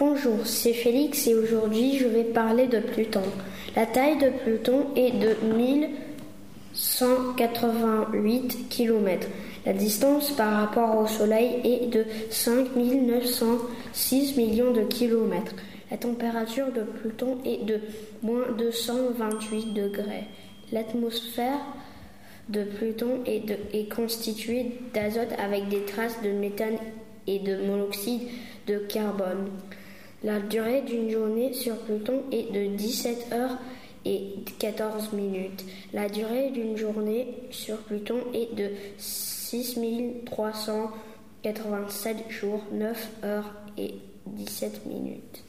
Bonjour, c'est Félix et aujourd'hui je vais parler de Pluton. La taille de Pluton est de 1188 km. La distance par rapport au Soleil est de 5906 millions de kilomètres. La température de Pluton est de moins 228 degrés. L'atmosphère de Pluton est, est constituée d'azote avec des traces de méthane et de monoxyde de carbone. La durée d'une journée sur Pluton est de 17 heures et 14 minutes. La durée d'une journée sur Pluton est de 6387 jours, 9 heures et 17 minutes.